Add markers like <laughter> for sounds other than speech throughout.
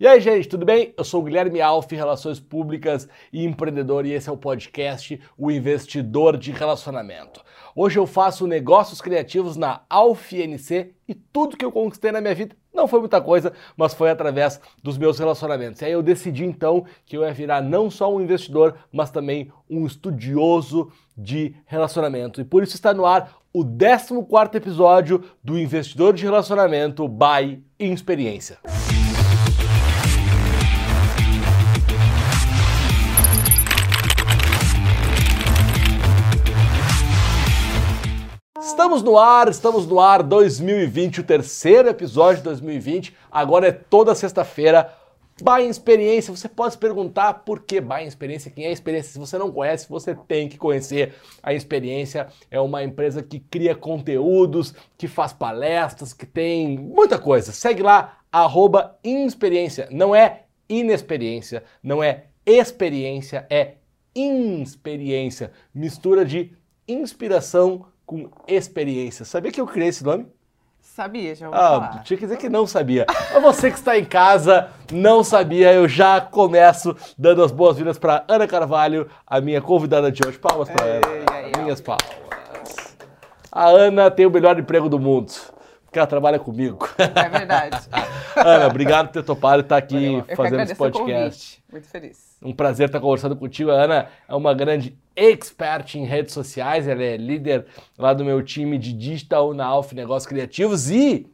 E aí, gente, tudo bem? Eu sou o Guilherme Alf, Relações Públicas e Empreendedor, e esse é o podcast O Investidor de Relacionamento. Hoje eu faço negócios criativos na Alf NC e tudo que eu conquistei na minha vida não foi muita coisa, mas foi através dos meus relacionamentos. E aí eu decidi então que eu ia virar não só um investidor, mas também um estudioso de relacionamento. E por isso está no ar o 14 episódio do Investidor de Relacionamento by Experiência. Estamos no ar, estamos no ar 2020, o terceiro episódio de 2020. Agora é toda sexta-feira. Buy Experiência, você pode se perguntar por que Buy Experiência, quem é a experiência? Se você não conhece, você tem que conhecer a experiência. É uma empresa que cria conteúdos, que faz palestras, que tem muita coisa. Segue lá, arroba Inexperiência. Não é inexperiência, não é experiência, é inexperiência. Mistura de inspiração com experiência. Sabia que eu criei esse nome? Sabia, já ouvi ah, falar. Tinha que dizer que não sabia. Mas você que está em casa, não sabia, eu já começo dando as boas-vindas para Ana Carvalho, a minha convidada de hoje. Palmas para. Ei, ei, Minhas palmas. A Ana tem o melhor emprego do mundo, porque ela trabalha comigo. É verdade. <laughs> Ana, obrigado por ter topado e estar aqui Eu que fazendo esse podcast. Muito feliz. Um prazer estar conversando contigo. A Ana é uma grande expert em redes sociais, ela é líder lá do meu time de digital na Alf Negócios Criativos e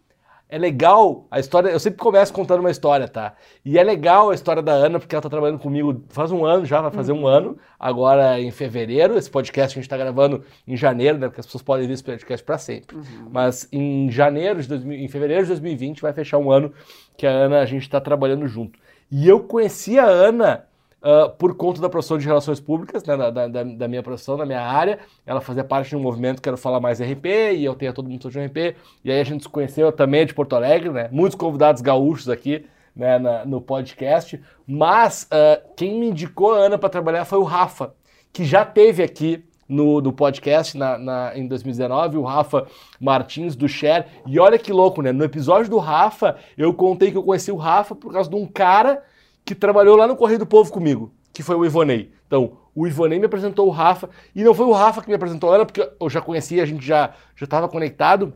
é legal a história. Eu sempre começo contando uma história, tá? E é legal a história da Ana, porque ela tá trabalhando comigo faz um ano já, vai fazer um ano, agora em fevereiro. Esse podcast a gente tá gravando em janeiro, né? Porque as pessoas podem ver esse podcast para sempre. Mas em janeiro de 2000, em fevereiro de 2020 vai fechar um ano que a Ana, a gente tá trabalhando junto. E eu conheci a Ana Uh, por conta da profissão de relações públicas, né, da, da, da, minha profissão, da minha área. Ela fazia parte de um movimento Quero Falar Mais RP, e eu tenho todo mundo de RP. E aí a gente se conheceu também de Porto Alegre, né? Muitos convidados gaúchos aqui né, na, no podcast. Mas uh, quem me indicou a Ana para trabalhar foi o Rafa, que já teve aqui no, no podcast na, na, em 2019, o Rafa Martins do Share. E olha que louco, né? No episódio do Rafa, eu contei que eu conheci o Rafa por causa de um cara que trabalhou lá no Correio do Povo comigo, que foi o Ivonei. Então, o Ivonei me apresentou o Rafa, e não foi o Rafa que me apresentou ela, porque eu já conhecia, a gente já estava conectado.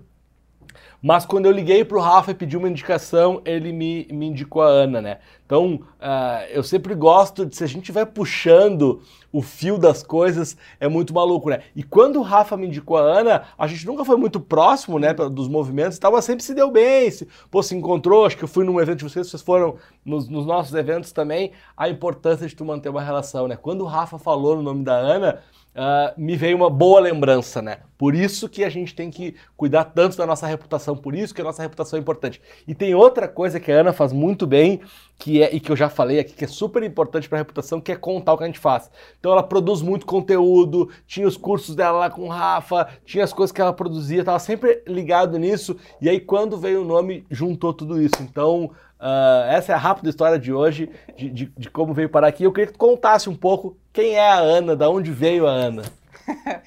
Mas quando eu liguei pro Rafa e pedi uma indicação, ele me, me indicou a Ana, né? Então, uh, eu sempre gosto de, se a gente vai puxando o fio das coisas, é muito maluco, né? E quando o Rafa me indicou a Ana, a gente nunca foi muito próximo, né, dos movimentos e tal, mas sempre se deu bem, se, pô, se encontrou, acho que eu fui num evento de vocês, vocês foram nos, nos nossos eventos também, a importância de tu manter uma relação, né? Quando o Rafa falou no nome da Ana, Uh, me veio uma boa lembrança, né? Por isso que a gente tem que cuidar tanto da nossa reputação, por isso que a nossa reputação é importante. E tem outra coisa que a Ana faz muito bem, que é e que eu já falei aqui, que é super importante para a reputação, que é contar o que a gente faz. Então ela produz muito conteúdo, tinha os cursos dela lá com o Rafa, tinha as coisas que ela produzia, estava sempre ligado nisso. E aí quando veio o nome, juntou tudo isso. Então Uh, essa é a rápida história de hoje, de, de, de, como veio parar aqui. Eu queria que tu contasse um pouco quem é a Ana, da onde veio a Ana. <laughs>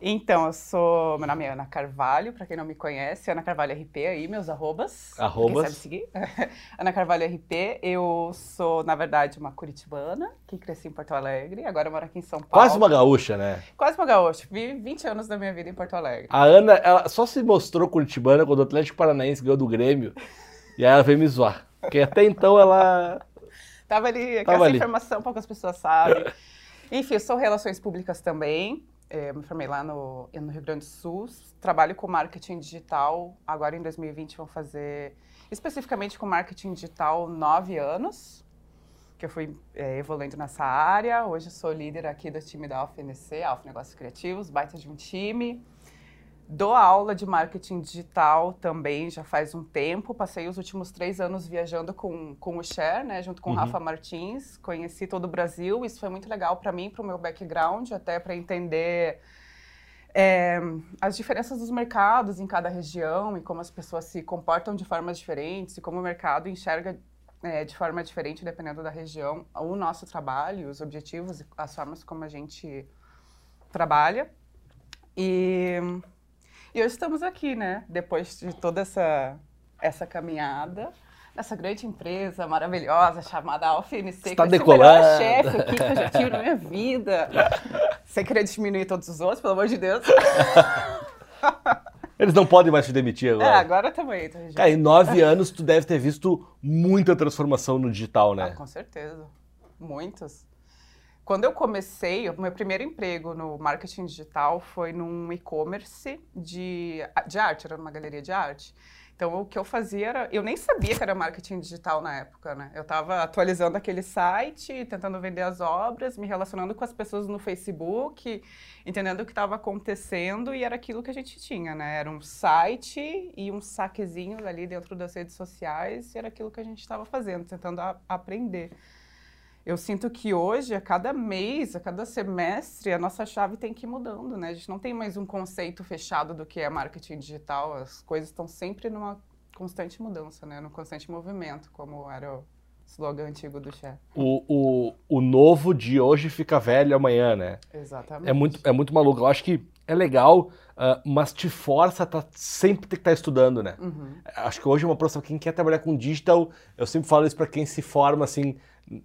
então, eu sou. Meu nome é Ana Carvalho, para quem não me conhece, Ana Carvalho RP aí, meus arrobas. Arrobas. Quem sabe seguir? <laughs> Ana Carvalho RP. Eu sou, na verdade, uma curitibana, que cresci em Porto Alegre, agora moro aqui em São Paulo. Quase uma gaúcha, né? Quase uma gaúcha. Vivi 20 anos da minha vida em Porto Alegre. A Ana, ela só se mostrou curitibana quando o Atlético Paranaense ganhou do Grêmio. E aí ela veio me zoar. Porque até então ela. Tava ali, Tava essa ali. informação poucas pessoas sabem. Enfim, eu sou relações públicas também. É, me formei lá no, no Rio Grande do Sul. Trabalho com marketing digital. Agora em 2020 vou fazer especificamente com marketing digital nove anos. Que eu fui é, evoluindo nessa área. Hoje eu sou líder aqui do time da AlfNC, Alf Negócios Criativos, baita de um time. Dou aula de marketing digital também já faz um tempo. Passei os últimos três anos viajando com, com o Cher, né, junto com o Uhum. Rafa Martins. Conheci todo o Brasil. Isso foi muito legal para mim, para o meu background, até para entender é, as diferenças dos mercados em cada região e como as pessoas se comportam de formas diferentes e como o mercado enxerga é, de forma diferente dependendo da região o nosso trabalho, os objetivos as formas como a gente trabalha. E, e hoje estamos aqui, né? Depois de toda essa, essa caminhada. essa grande empresa maravilhosa chamada Alfinec. Está decolando. chefe aqui que eu já tive na minha vida. <laughs> Sem querer diminuir todos os outros, pelo amor de Deus. <laughs> Eles não podem mais te demitir agora. É, agora também. Tá, Cara, em nove anos tu deve ter visto muita transformação no digital, né? Ah, com certeza. Muitos. Quando eu comecei, o meu primeiro emprego no marketing digital foi num e-commerce de, de arte, era numa galeria de arte. Então, o que eu fazia era. Eu nem sabia que era marketing digital na época, né? Eu estava atualizando aquele site, tentando vender as obras, me relacionando com as pessoas no Facebook, entendendo o que estava acontecendo, e era aquilo que a gente tinha, né? Era um site e um saquezinho ali dentro das redes sociais, e era aquilo que a gente estava fazendo, tentando aprender. Eu sinto que hoje, a cada mês, a cada semestre, a nossa chave tem que ir mudando, né? A gente não tem mais um conceito fechado do que é marketing digital. As coisas estão sempre numa constante mudança, né? Num constante movimento, como era o slogan antigo do chefe. O, o, o novo de hoje fica velho amanhã, né? Exatamente. É muito, é muito maluco. Eu acho que é legal, uh, mas te força a tá, sempre ter que estar tá estudando, né? Uhum. Acho que hoje é uma profissão, quem quer trabalhar com digital, eu sempre falo isso para quem se forma, assim,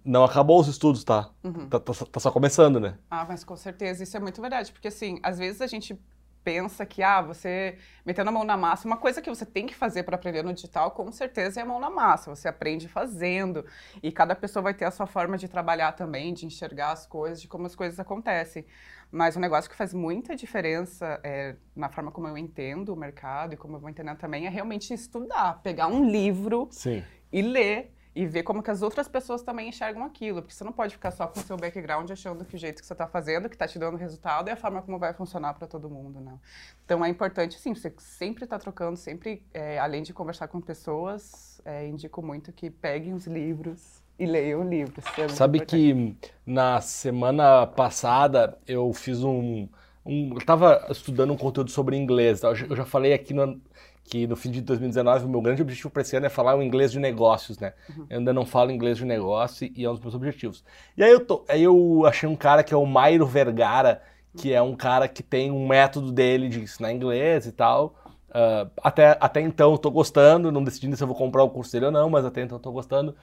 não acabou os estudos, tá? Uhum. Tá, tá? tá, só começando, né? Ah, mas com certeza, isso é muito verdade, porque assim, às vezes a gente pensa que, ah, você metendo a mão na massa, uma coisa que você tem que fazer para aprender no digital, com certeza, é a mão na massa. Você aprende fazendo, e cada pessoa vai ter a sua forma de trabalhar também, de enxergar as coisas, de como as coisas acontecem. Mas um negócio que faz muita diferença é, na forma como eu entendo o mercado e como eu vou entendendo também é realmente estudar, pegar um livro Sim. e ler e ver como que as outras pessoas também enxergam aquilo, porque você não pode ficar só com o seu background achando que o jeito que você está fazendo, que está te dando resultado, é a forma como vai funcionar para todo mundo, né? Então é importante, sim, você sempre está trocando, sempre, é, além de conversar com pessoas, é, indico muito que peguem os livros e leiam livros. É Sabe importante. que na semana passada eu fiz um, um eu estava estudando um conteúdo sobre inglês, tá? eu já falei aqui no que no fim de 2019 o meu grande objetivo para esse ano é falar o inglês de negócios, né? Uhum. Eu ainda não falo inglês de negócio e é um dos meus objetivos. E aí eu, tô, aí eu achei um cara que é o Mairo Vergara, que é um cara que tem um método dele de ensinar inglês e tal. Uh, até, até então eu tô gostando, não decidi se eu vou comprar o curso dele ou não, mas até então eu tô gostando.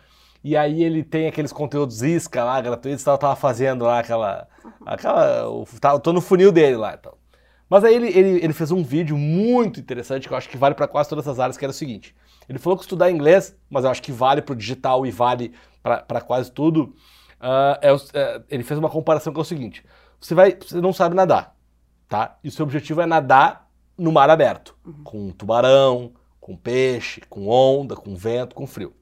E aí ele tem aqueles conteúdos isca lá, gratuitos, eu tava fazendo lá aquela... aquela eu tô no funil dele lá, então. Mas aí ele, ele, ele fez um vídeo muito interessante que eu acho que vale para quase todas as áreas, que era o seguinte. Ele falou que estudar inglês, mas eu acho que vale para o digital e vale para quase tudo. Uh, é, é, ele fez uma comparação que é o seguinte: você, vai, você não sabe nadar, tá? E o seu objetivo é nadar no mar aberto, uhum. com tubarão, com peixe, com onda, com vento, com frio.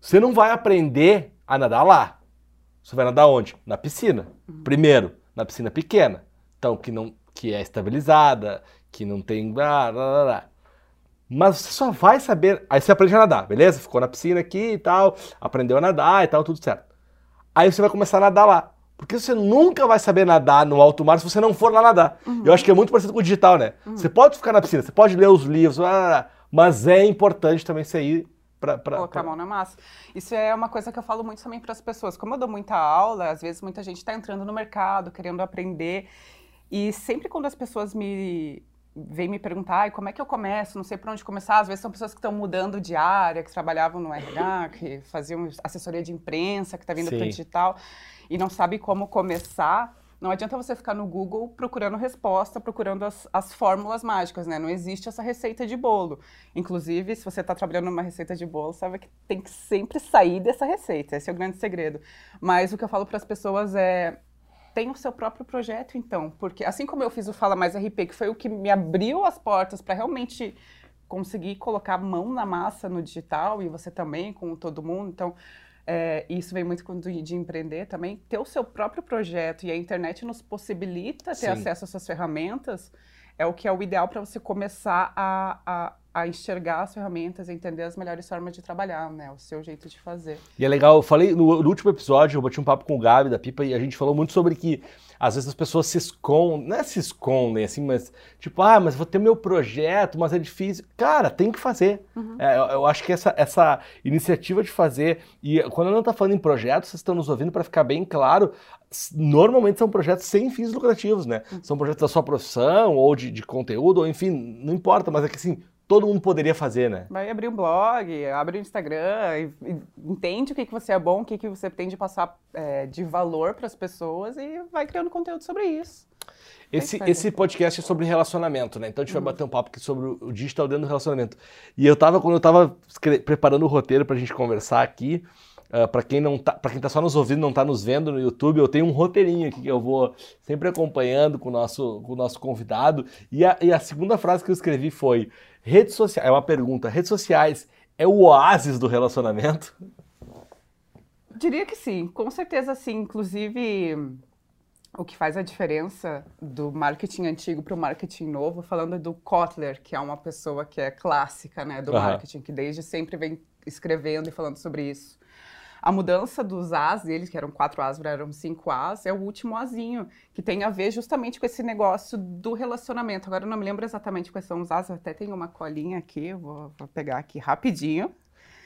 Você não vai aprender a nadar lá. Você vai nadar onde? Na piscina. Uhum. Primeiro, na piscina pequena. Então, que não que é estabilizada, que não tem. Blá, blá, blá. Mas você só vai saber. Aí você aprende a nadar, beleza? Ficou na piscina aqui e tal, aprendeu a nadar e tal, tudo certo. Aí você vai começar a nadar lá. Porque você nunca vai saber nadar no alto mar se você não for lá nadar. Uhum. Eu acho que é muito parecido com o digital, né? Uhum. Você pode ficar na piscina, você pode ler os livros, mas é importante também você ir para. Colocar pra... a mão na massa. Isso é uma coisa que eu falo muito também para as pessoas. Como eu dou muita aula, às vezes muita gente está entrando no mercado, querendo aprender. E sempre quando as pessoas me vêm me perguntar como é que eu começo, não sei por onde começar, às vezes são pessoas que estão mudando de área, que trabalhavam no RH, que faziam assessoria de imprensa, que está vindo para o digital e não sabe como começar. Não adianta você ficar no Google procurando resposta, procurando as, as fórmulas mágicas, né? Não existe essa receita de bolo. Inclusive, se você está trabalhando numa receita de bolo, sabe que tem que sempre sair dessa receita. Esse é o grande segredo. Mas o que eu falo para as pessoas é tem o seu próprio projeto, então. Porque assim como eu fiz o Fala Mais RP, que foi o que me abriu as portas para realmente conseguir colocar a mão na massa no digital, e você também, com todo mundo. Então, é, isso vem muito de, de empreender também. Ter o seu próprio projeto e a internet nos possibilita ter Sim. acesso às suas ferramentas é o que é o ideal para você começar a, a, a, enxergar as ferramentas, entender as melhores formas de trabalhar, né? O seu jeito de fazer. E é legal, eu falei no, no último episódio, eu bati um papo com o Gabi da Pipa e a gente falou muito sobre que às vezes as pessoas se escondem, não é se escondem assim, mas tipo, ah, mas vou ter meu projeto, mas é difícil. Cara, tem que fazer. Uhum. É, eu, eu, acho que essa, essa iniciativa de fazer, e quando eu não estou falando em projetos, vocês estão nos ouvindo para ficar bem claro, normalmente são projetos sem fins lucrativos, né? Uhum. São projetos da sua profissão, ou de, de conteúdo, ou enfim, não importa, mas é que assim, todo mundo poderia fazer, né? Vai abrir um blog, abre um Instagram, entende o que, que você é bom, o que, que você tem de passar é, de valor para as pessoas e vai criando conteúdo sobre isso. Esse, esse podcast é sobre relacionamento, né? Então a gente vai uhum. bater um papo aqui sobre o digital dentro do relacionamento. E eu tava, quando eu tava preparando o roteiro pra gente conversar aqui, uh, pra quem não tá, para quem tá só nos ouvindo, não tá nos vendo no YouTube, eu tenho um roteirinho aqui que eu vou sempre acompanhando com o nosso, com o nosso convidado. E a, e a segunda frase que eu escrevi foi: redes sociais, é uma pergunta, redes sociais é o oásis do relacionamento? Diria que sim, com certeza sim. Inclusive, o que faz a diferença do marketing antigo para o marketing novo, falando do Kotler, que é uma pessoa que é clássica né, do uhum. marketing, que desde sempre vem escrevendo e falando sobre isso. A mudança dos As deles, que eram quatro As, viraram cinco As, é o último Azinho, que tem a ver justamente com esse negócio do relacionamento. Agora eu não me lembro exatamente quais são os As, eu até tenho uma colinha aqui, vou, vou pegar aqui rapidinho.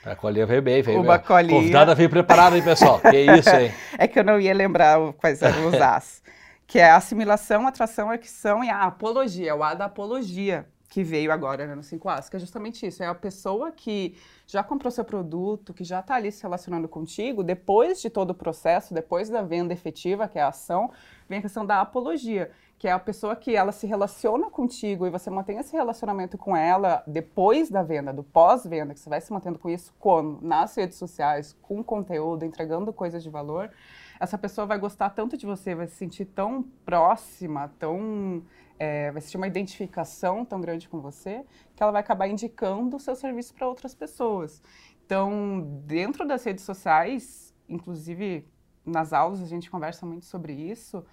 A colinha veio bem, veio Uma bem. colinha. Convidada veio preparada, hein, pessoal? <laughs> Que isso, hein? é que eu não ia lembrar quais eram os <laughs> As. que é a assimilação, atração, arquição e a apologia, o A da apologia, que veio agora né, no 5As, que é justamente isso. É a pessoa que já comprou seu produto, que já está ali se relacionando contigo, depois de todo o processo, depois da venda efetiva, que é a ação, vem a questão da apologia, que é a pessoa que ela se relaciona contigo e você mantém esse relacionamento com ela depois da venda, do pós-venda, que você vai se mantendo com isso? Nas redes sociais, com conteúdo, entregando coisas de valor. Essa pessoa vai gostar tanto de você, vai se sentir tão próxima, tão é, vai sentir uma identificação tão grande com você, que ela vai acabar indicando o seu serviço para outras pessoas. Então, dentro das redes sociais, inclusive nas aulas a gente conversa muito sobre isso,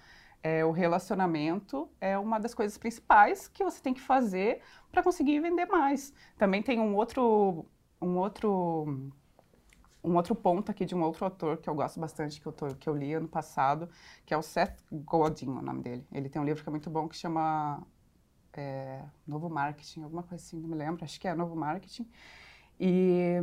é, o relacionamento é uma das coisas principais que você tem que fazer para conseguir vender mais. Também tem um outro, um outro, um outro ponto aqui de um outro autor que eu gosto bastante, que eu, tô, que eu li ano passado, que é o Seth Godin, o nome dele. Ele tem um livro que é muito bom que chama é, Novo Marketing, alguma coisa assim, não me lembro, acho que é Novo Marketing. E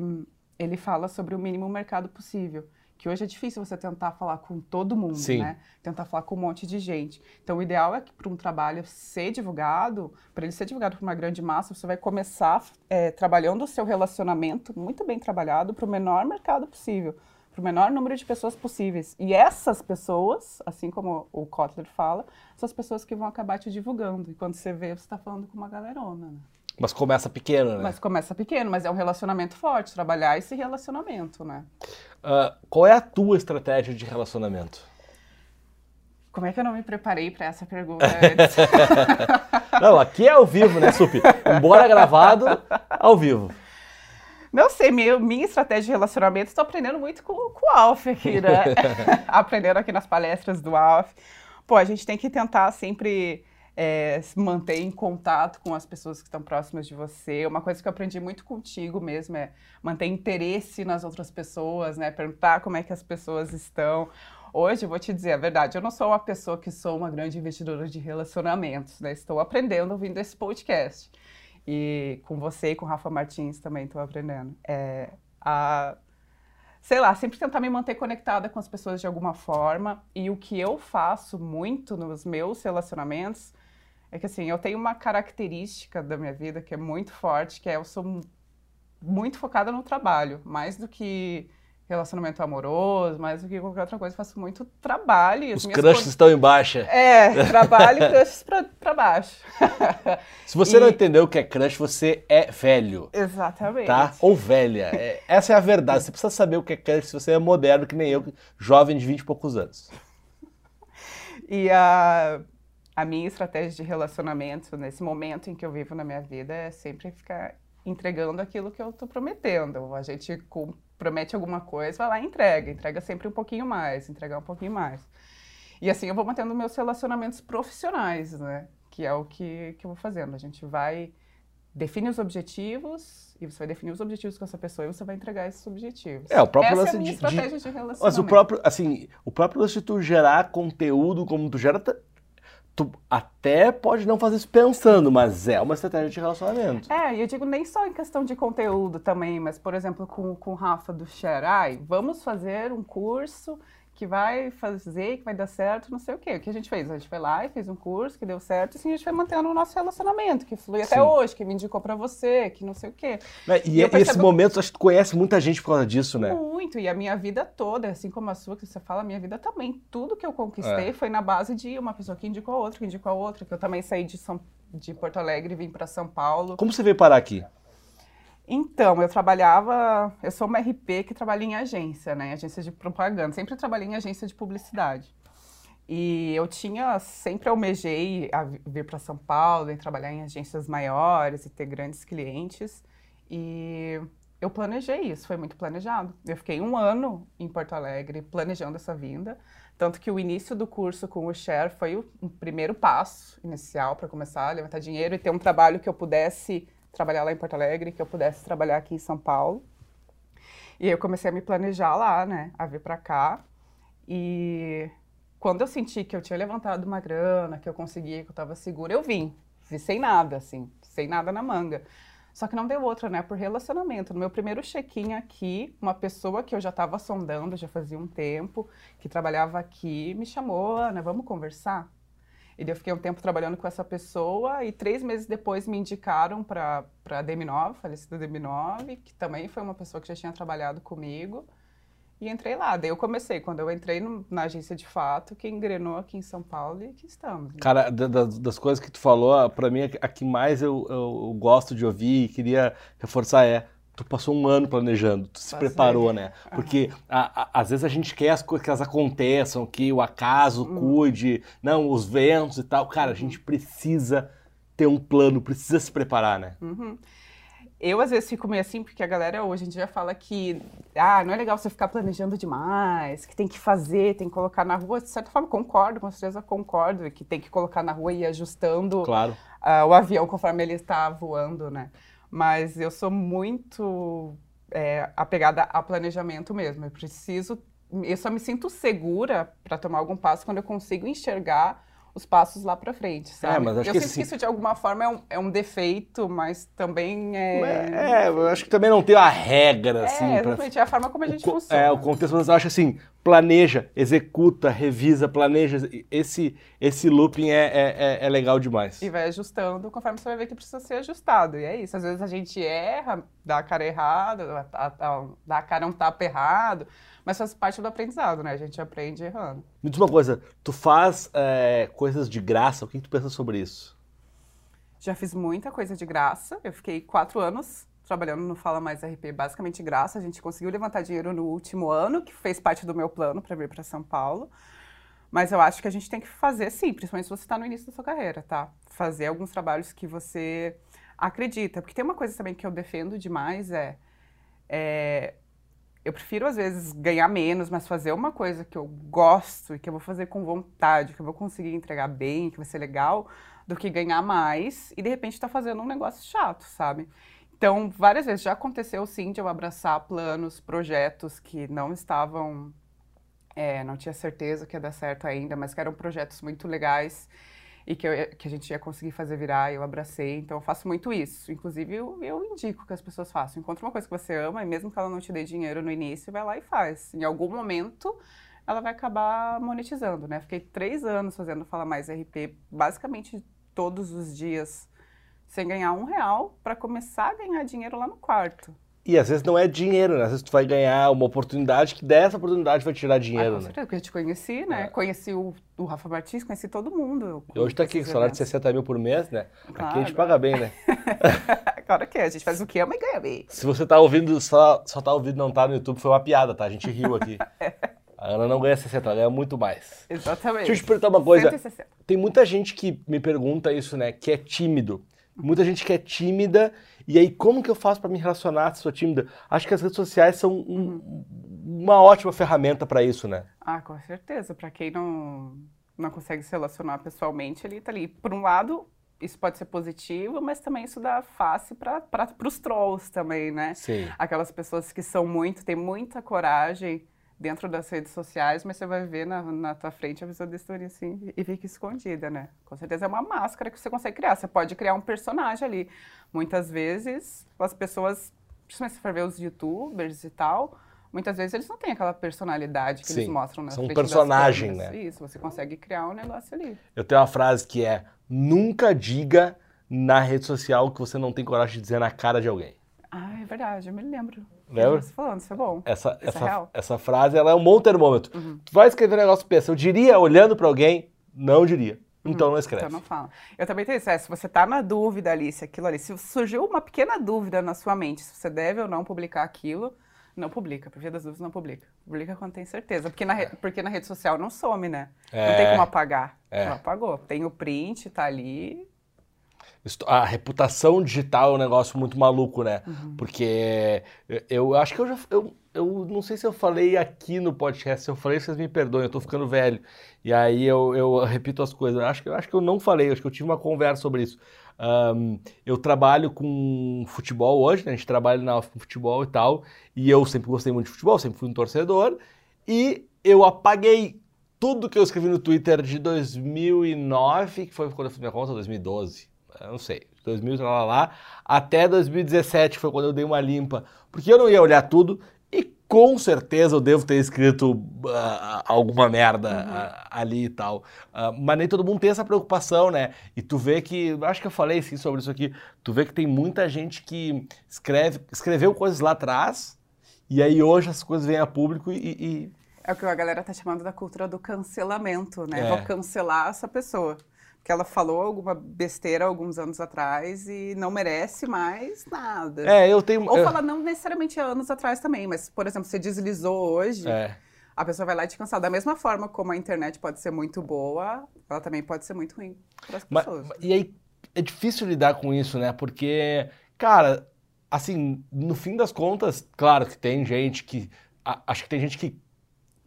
ele fala sobre o mínimo mercado possível que hoje é difícil você tentar falar com todo mundo, Sim. né? Tentar falar com um monte de gente. Então, o ideal é que para um trabalho ser divulgado, para ele ser divulgado para uma grande massa, você vai começar é, trabalhando o seu relacionamento muito bem trabalhado para o menor mercado possível, para o menor número de pessoas possíveis. E essas pessoas, assim como o Kotler fala, são as pessoas que vão acabar te divulgando. E quando você vê, você está falando com uma galerona, né? Mas começa pequeno, né? Mas começa pequeno, mas é um relacionamento forte, trabalhar esse relacionamento, né? Uh, qual é a tua estratégia de relacionamento? Como é que eu não me preparei para essa pergunta <laughs> antes? <laughs> não, aqui é ao vivo, né, Supi? Embora gravado, ao vivo. Não sei, minha, minha estratégia de relacionamento, estou aprendendo muito com, com o Alf aqui, né? <laughs> aprendendo aqui nas palestras do Alf. Pô, a gente tem que tentar sempre é, manter em contato com as pessoas que estão próximas de você. Uma coisa que eu aprendi muito contigo mesmo é manter interesse nas outras pessoas, né? Perguntar como é que as pessoas estão. Hoje, eu vou te dizer a verdade, eu não sou uma pessoa que sou uma grande investidora de relacionamentos, né? Estou aprendendo ouvindo esse podcast. E com você e com Rafa Martins também estou aprendendo. É, a, sei lá, sempre tentar me manter conectada com as pessoas de alguma forma. E o que eu faço muito nos meus relacionamentos é que assim, eu tenho uma característica da minha vida que é muito forte, que é eu sou muito focada no trabalho, mais do que relacionamento amoroso, mais do que qualquer outra coisa, eu faço muito trabalho. Os crushes estão em baixa. É, trabalho e <laughs> crushes pra, pra baixo. <laughs> Se você e... não entendeu o que é crush, você é velho. Exatamente. Tá? Ou velha. É, essa é a verdade. Você precisa saber o que é crush se você é moderno, que nem eu, jovem de 20 e poucos anos. E a... Uh a minha estratégia de relacionamento nesse momento em que eu vivo na minha vida é sempre ficar entregando aquilo que eu estou prometendo. A gente promete alguma coisa, vai lá e entrega. Entrega sempre um pouquinho mais, entregar um pouquinho mais. E assim eu vou mantendo meus relacionamentos profissionais, né? Que é o que, que eu vou fazendo. A gente vai define os objetivos e você vai definir os objetivos com essa pessoa e você vai entregar esses objetivos. É, o próprio essa é a minha de, estratégia de, de relacionamento. Mas o próprio, assim, o próprio lance de tu gerar conteúdo como tu gera tu até pode não fazer isso pensando, mas é uma estratégia de relacionamento. É, e eu digo nem só em questão de conteúdo também, mas, por exemplo, com, com o Rafa do Xerai, vamos fazer um curso que vai fazer, que vai dar certo, não sei o quê. O que a gente fez? A gente foi lá e fez um curso que deu certo, e assim a gente foi mantendo o nosso relacionamento, que flui até Sim. hoje, que me indicou pra você, que não sei o quê. Né, E, E eu e esse percebo- momento, acho que tu conhece muita gente por causa disso, né? Muito, e a minha vida toda, assim como a sua, que você fala, a minha vida também. Tudo que eu conquistei É. foi na base de uma pessoa que indicou a outra, que indicou a outra, que eu também saí de, São, de Porto Alegre e vim pra São Paulo. Como você veio parar aqui? Então, eu trabalhava, eu sou uma RP que trabalha em agência, né? Agência de propaganda. Sempre trabalhei em agência de publicidade. E eu tinha, sempre almejei vir para São Paulo e trabalhar em agências maiores e ter grandes clientes. E eu planejei isso, foi muito planejado. Eu fiquei um ano em Porto Alegre planejando essa vinda. Tanto que o início do curso com o Share foi o, primeiro passo inicial para começar a levantar dinheiro e ter um trabalho que eu pudesse trabalhar lá em Porto Alegre, que eu pudesse trabalhar aqui em São Paulo. E eu comecei a me planejar lá, né, a vir para cá. E quando eu senti que eu tinha levantado uma grana, que eu conseguia, que eu estava segura, eu vim. Vim sem nada, assim, sem nada na manga. Só que não deu outra, né? Por relacionamento. No meu primeiro check-in aqui, uma pessoa que eu já estava sondando já fazia um tempo, que trabalhava aqui, me chamou, Ana, vamos conversar? E daí eu fiquei um tempo trabalhando com essa pessoa e três meses depois me indicaram para a DM9, falecida DM9, que também foi uma pessoa que já tinha trabalhado comigo. E entrei lá. Daí eu comecei. Quando eu entrei no- na agência de fato, que engrenou aqui em São Paulo e aqui estamos. né? Cara, da- das, das coisas que tu falou, a- pra mim, a a que mais eu, eu- eu gosto de ouvir e queria reforçar é. Tu passou um ano planejando, tu se Passei. preparou, né? Porque a- a- às vezes a gente quer as coisas que elas aconteçam, que o acaso Hum. cuide, não, os ventos e tal. Cara, a gente precisa ter um plano, precisa se preparar, né? Uhum. Eu, às vezes, fico meio assim, porque a galera hoje em dia fala que ah, não é legal você ficar planejando demais, que tem que fazer, tem que colocar na rua. De certa forma, concordo, com certeza concordo, que tem que colocar na rua e ir ajustando Claro. ah, o avião conforme ele está voando, né? Mas eu sou muito é, apegada a planejamento mesmo. Eu preciso, eu só me sinto segura para tomar algum passo quando eu consigo enxergar os passos lá para frente, sabe? É, mas acho eu que sinto que isso de alguma forma é um, é um defeito, mas também é. É, eu acho que também não tem uma regra, assim, é, pra exatamente, é a forma como a O gente co- funciona. É, o contexto, mas eu acho assim, planeja, executa, revisa, planeja. Esse, esse looping é, é, é- é legal demais. E vai ajustando conforme você vai ver que precisa ser ajustado. E é isso. Às vezes a gente erra, dá a cara errada, a- a- dá a cara um tapa errado, mas faz parte do aprendizado, né? A gente aprende errando. Me diz uma coisa, tu faz é, coisas de graça, o que tu pensa sobre isso? Já fiz muita coisa de graça. Eu fiquei quatro anos trabalhando no Fala Mais RP, basicamente graça. A gente conseguiu levantar dinheiro no último ano, que fez parte do meu plano para vir para São Paulo. Mas eu acho que a gente tem que fazer, sim, principalmente se você está no início da sua carreira, tá? Fazer alguns trabalhos que você acredita. Porque tem uma coisa também que eu defendo demais, é, é eu prefiro, às vezes, ganhar menos, mas fazer uma coisa que eu gosto e que eu vou fazer com vontade, que eu vou conseguir entregar bem, que vai ser legal, do que ganhar mais e, de repente, estar fazendo um negócio chato, sabe? Então, várias vezes já aconteceu, sim, de eu abraçar planos, projetos que não estavam... é, não tinha certeza que ia dar certo ainda, mas que eram projetos muito legais e que, eu que a gente ia conseguir fazer virar, eu abracei. Então, eu faço muito isso. Inclusive, eu, eu indico que as pessoas façam. Encontre uma coisa que você ama, e mesmo que ela não te dê dinheiro no início, vai lá e faz. Em algum momento, ela vai acabar monetizando, né? Fiquei três anos fazendo Fala Mais RP, basicamente todos os dias, sem ganhar um real, para começar a ganhar dinheiro lá no quarto. E às vezes não é dinheiro, né? Às vezes tu vai ganhar uma oportunidade que dessa oportunidade vai tirar Ah, dinheiro, com né? certeza, porque eu te conheci, né? É. Conheci o, o Rafa Martins, conheci todo mundo. E hoje tá aqui, com salário de eventos. 60 mil por mês, né? Aqui a gente Claro. paga bem, né? <laughs> Claro que é, a gente faz o que ama e ganha bem. Se você tá ouvindo, só, só tá ouvindo não tá no YouTube, foi uma piada, tá? A gente riu aqui. <laughs> A Ana não ganha 60, ela ganha muito mais. Exatamente. Deixa eu te perguntar uma coisa. 160. Tem muita gente que me pergunta isso, né? Que é tímido. Muita gente que é tímida. E aí, como que eu faço pra me relacionar se sou tímida? Acho que as redes sociais são um- uma ótima ferramenta pra isso, né? Ah, com certeza. Para quem não, não consegue se relacionar pessoalmente, ele tá ali. Por um lado, isso pode ser positivo, mas também isso dá face para os trolls também, né? Sim. Aquelas pessoas que são muito, têm muita coragem dentro das redes sociais, mas você vai ver na, na tua frente a pessoa desse tamanho assim e fica escondida, né? Com certeza é uma máscara que você consegue criar. Você pode criar um personagem ali. Muitas vezes as pessoas, principalmente se for ver os youtubers e tal, muitas vezes eles não têm aquela personalidade que Sim, eles mostram na são um frente das personagem, né? Isso, você consegue criar um negócio ali. Eu tenho uma frase que é: nunca diga na rede social que você não tem coragem de dizer na cara de alguém. Ah, é verdade, eu me lembro. Lembra? Você falando, isso é bom. Essa, Isso é essa, real. essa frase ela é um bom termômetro. Tu vai escrever um negócio pensa, eu diria olhando pra alguém? Não diria. Então não escreve. Então não fala. Eu também tenho isso. É, se você tá na dúvida ali, se aquilo ali, se surgiu uma pequena dúvida na sua mente, se você deve ou não publicar aquilo, não publica. Por via das dúvidas, não publica. Publica quando tem certeza. Porque na, re- porque na rede social não some, né? Não É. tem como apagar. É. Não apagou. Tem o print, tá ali. A reputação digital é um negócio muito maluco, né? Uhum. Porque eu, eu acho que eu já. Eu, eu não sei se eu falei aqui no podcast, se eu falei, vocês me perdoem, eu tô ficando velho. E aí eu, eu repito as coisas. Eu acho, que- eu acho que eu não falei, acho que eu tive uma conversa sobre isso. Ahn, eu trabalho com futebol hoje, né? A gente trabalha na com futebol e tal. E eu sempre gostei muito de futebol, sempre fui um torcedor. E eu apaguei tudo que eu escrevi no Twitter de 2009, que foi quando eu fiz minha conta, 2012. Não sei, 2000, lá, lá, lá, até 2017 foi quando eu dei uma limpa, porque eu não ia olhar tudo e com certeza eu devo ter escrito ah, alguma merda ah, ali e tal. Ah, mas nem todo mundo tem essa preocupação, né? E tu vê que, acho que eu falei sim sobre isso aqui, tu vê que tem muita gente que escreve, escreveu coisas lá atrás e aí hoje as coisas vêm a público e- e É o que a galera tá chamando da cultura do cancelamento, né? É. Vou cancelar essa pessoa. Porque ela falou alguma besteira alguns anos atrás e não merece mais nada. É, eu tenho. Ou eu- falar não necessariamente anos atrás também, mas, por exemplo, você deslizou hoje, É. a pessoa vai lá e te cancela. Da mesma forma como a internet pode ser muito boa, ela também pode ser muito ruim para as Mas- pessoas. e aí é difícil lidar com isso, né? Porque, cara, assim, no fim das contas, claro que tem gente que. a- acho que tem gente que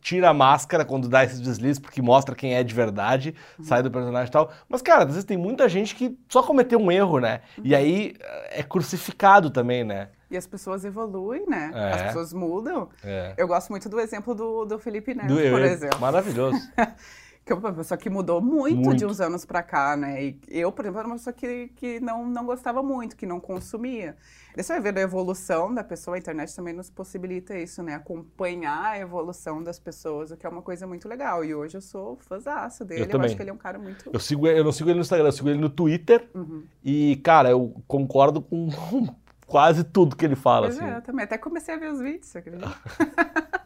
tira a máscara quando dá esses deslizes, porque mostra quem é de verdade, sai do personagem e tal. Mas, cara, às vezes tem muita gente que só cometeu um erro, né? E aí é crucificado também, né? E as pessoas evoluem, né? É. As pessoas mudam. É. Eu gosto muito do exemplo do, do Felipe Neto, Do- por exemplo. Maravilhoso. <laughs> Que é uma pessoa que mudou muito, Muito. de uns anos pra cá, né? E eu, por exemplo, era uma pessoa que, que não, não gostava muito, que não consumia. E você vai ver a evolução da pessoa, a internet também nos possibilita isso, né? Acompanhar a evolução das pessoas, o que é uma coisa muito legal. E hoje eu sou fãzaça dele, eu, também. acho que ele é um cara muito... Eu, sigo, eu não sigo ele no Instagram, eu sigo ele no Twitter. Uhum. E, cara, eu concordo com <laughs> quase tudo que ele fala. Pois assim. é, eu também até comecei a ver os vídeos, você acredita? <laughs>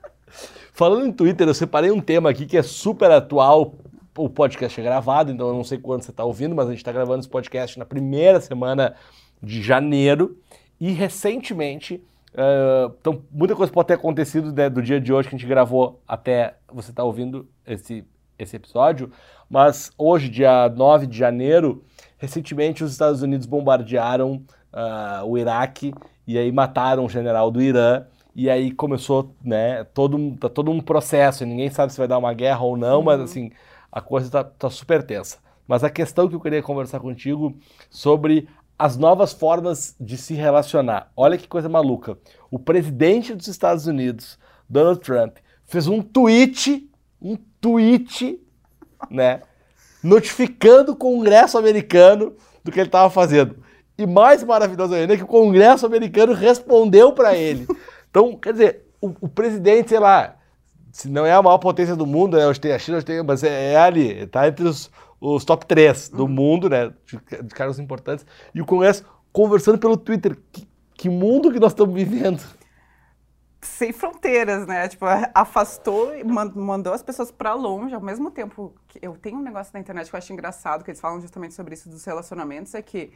Falando em Twitter, eu separei um tema aqui que é super atual. O podcast é gravado, então eu não sei quando você está ouvindo, mas a gente está gravando esse podcast na primeira semana de janeiro. E recentemente, eh, então muita coisa pode ter acontecido né, do dia de hoje que a gente gravou até você estar ouvindo esse, esse episódio. Mas hoje, dia 9 de janeiro, recentemente os Estados Unidos bombardearam ah, o Iraque e aí mataram um general do Irã. E aí começou, né, todo um, tá todo um processo, e ninguém sabe se vai dar uma guerra ou não, mas assim, a coisa tá, tá super tensa. Mas a questão que eu queria conversar contigo sobre as novas formas de se relacionar. Olha que coisa maluca. O presidente dos Estados Unidos, Donald Trump, fez um tweet, um tweet, né, notificando o Congresso americano do que ele estava fazendo. E mais maravilhoso ainda é que o Congresso americano respondeu para ele. <laughs> Então, quer dizer, o, o presidente, sei lá, se não é a maior potência do mundo, né, hoje tem a China, hoje tem, mas é, é ali, está entre os, os top 3 do mundo, né, de, de caras importantes, e o Congresso conversando pelo Twitter. Que, que mundo que nós estamos vivendo? sem fronteiras, né? Tipo, afastou e man- mandou as pessoas pra longe. Ao mesmo tempo que eu tenho um negócio na internet que eu acho engraçado, que eles falam justamente sobre isso dos relacionamentos, é que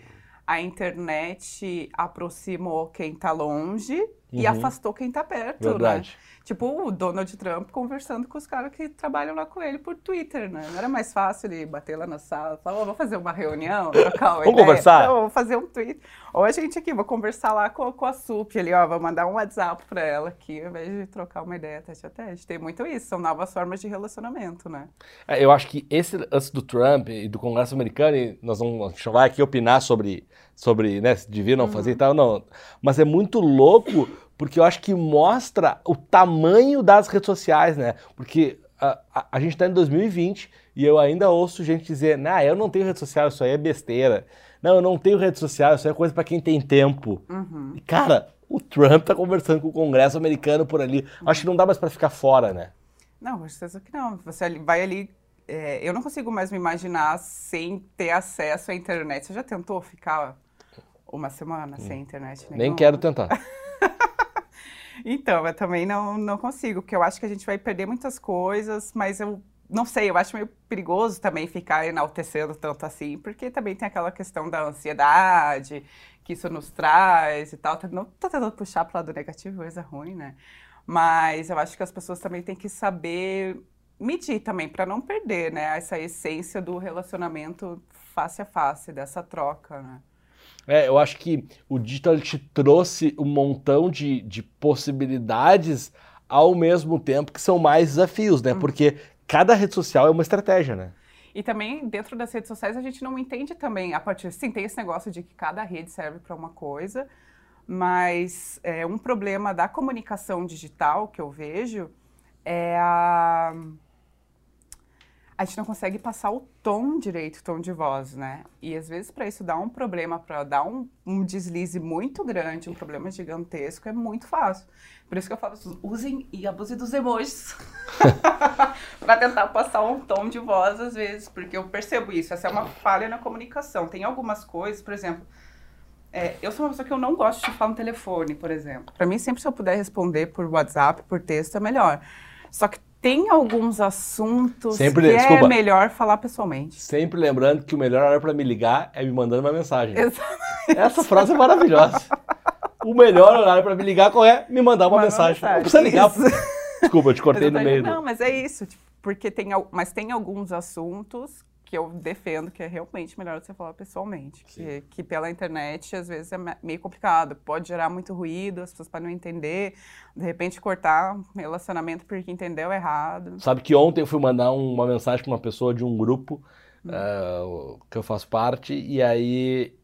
a internet aproximou quem tá longe e Uhum. afastou quem tá perto, Verdade. né? Tipo o Donald Trump conversando com os caras que trabalham lá com ele por Twitter, né? Não era mais fácil ele bater lá na sala, falar, "Ô, vamos fazer uma reunião, <laughs> trocar uma Vamos conversar? Não, vou fazer um tweet. Ou a gente aqui, vou conversar lá com, com a Sup ali, ó, vou mandar um WhatsApp pra ela aqui, ao invés de trocar uma ideia tete a tete. Tem muito isso, são novas formas de relacionamento, né? É, Eu acho que esse lance do Trump e do Congresso americano, e nós não, a gente não vai aqui opinar sobre, sobre né, se devia não fazer e tal, não. Mas é muito louco porque eu acho que mostra o tamanho das redes sociais, né? Porque a, a, a gente está em 2020 e eu ainda ouço gente dizer, nah, eu não tenho rede social, isso aí é besteira. Não, eu não tenho rede social, isso aí é coisa para quem tem tempo. Uhum. E, cara, o Trump tá conversando com o Congresso americano por ali. Acho que não dá mais para ficar fora, né? Não, com certeza que não. Você vai ali. É, eu não consigo mais me imaginar sem ter acesso à internet. Você já tentou ficar uma semana sem internet nenhuma? Nem quero tentar. <laughs> então, eu também não, não consigo, porque eu acho que a gente vai perder muitas coisas, mas eu não sei, eu acho meio perigoso também ficar enaltecendo tanto assim, porque também tem aquela questão da ansiedade que isso nos traz e tal. Não tô tentando puxar para o lado negativo, coisa ruim, né? Mas eu acho que as pessoas também têm que saber medir também, para não perder, né? Essa essência do relacionamento face a face, dessa troca, né? É, eu acho que o digital te trouxe um montão de, de possibilidades ao mesmo tempo que são mais desafios, né? Uhum. Porque cada rede social é uma estratégia, né? E também, dentro das redes sociais, a gente não entende também, a partir, sim, tem esse negócio de que cada rede serve para uma coisa, mas é, um problema da comunicação digital que eu vejo é a a gente não consegue passar o tom direito, o tom de voz, né? E às vezes para isso dar um problema, para dar um, um, deslize muito grande, um problema gigantesco, é muito fácil. Por isso que eu falo, usem e abusem dos emojis <laughs> para tentar passar um tom de voz às vezes, porque eu percebo isso. Essa é uma falha na comunicação. Tem algumas coisas, por exemplo, é, eu sou uma pessoa que eu não gosto de falar no telefone, por exemplo. Para mim, sempre se eu puder responder por WhatsApp, por texto, é melhor. Só que tem alguns assuntos Sempre, que é desculpa, é melhor falar pessoalmente. Sempre lembrando que o melhor hora para me ligar é me mandando uma mensagem. Exatamente. Essa frase é maravilhosa. o melhor horário para me ligar qual é? Me mandar uma, mensagem. mensagem. Não precisa ligar. Desculpa, eu te cortei no meio. Não, mas é isso. Tipo, porque tem, mas tem alguns assuntos que eu defendo que é realmente melhor você falar pessoalmente. Que, que, pela internet, às vezes, é meio complicado. Pode gerar muito ruído, as pessoas podem não entender. De repente, cortar relacionamento porque entendeu errado. Sabe que ontem eu fui mandar uma mensagem para uma pessoa de um grupo uh, que eu faço parte, e aí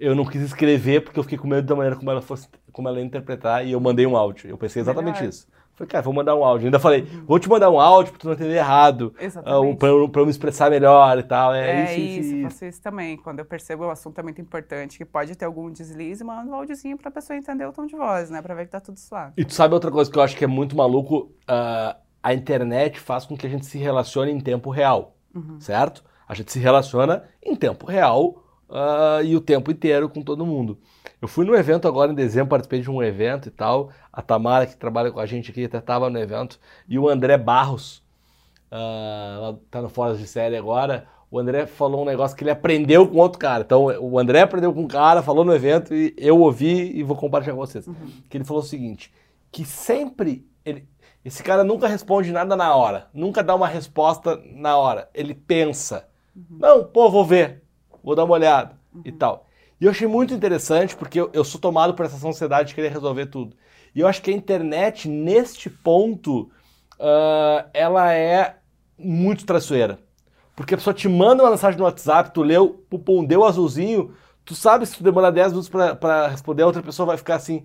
eu não quis escrever porque eu fiquei com medo da maneira como ela fosse, como ela ia interpretar, e eu mandei um áudio. Eu pensei exatamente Melhor. isso. Falei, cara, vou mandar um áudio. Ainda falei, vou te mandar um áudio pra tu não entender errado. Exatamente. Uh, pra, eu, pra eu me expressar melhor e tal. É, é isso, isso, isso, faço isso também. Quando eu percebo o assunto é muito importante, que pode ter algum deslize, mando um áudiozinho pra pessoa entender o tom de voz, né? Pra ver que tá tudo suave. E tu sabe outra coisa que eu acho que é muito maluco? Uh, a internet faz com que a gente se relacione em tempo real, uhum. certo? A gente se relaciona em tempo real uh, e o tempo inteiro com todo mundo. Eu fui no evento agora em dezembro, participei de um evento e tal. A Tamara, que trabalha com a gente aqui, até estava no evento. E o André Barros, uh, tá no Fora de Série agora. O André falou um negócio que ele aprendeu com outro cara. Então, o André aprendeu com um cara, falou no evento e eu ouvi e vou compartilhar com vocês. Uhum. Que ele falou o seguinte: que sempre. Ele, esse cara nunca responde nada na hora, nunca dá uma resposta na hora. Ele pensa. Uhum. Não, pô, vou ver, vou dar uma olhada uhum. e tal. E eu achei muito interessante porque eu, eu sou tomado por essa ansiedade de querer resolver tudo. E eu acho que a internet, neste ponto, uh, ela é muito traiçoeira. Porque a pessoa te manda uma mensagem no WhatsApp, tu leu, pum, deu azulzinho, tu sabe se tu demorar 10 minutos para responder, a outra pessoa vai ficar assim.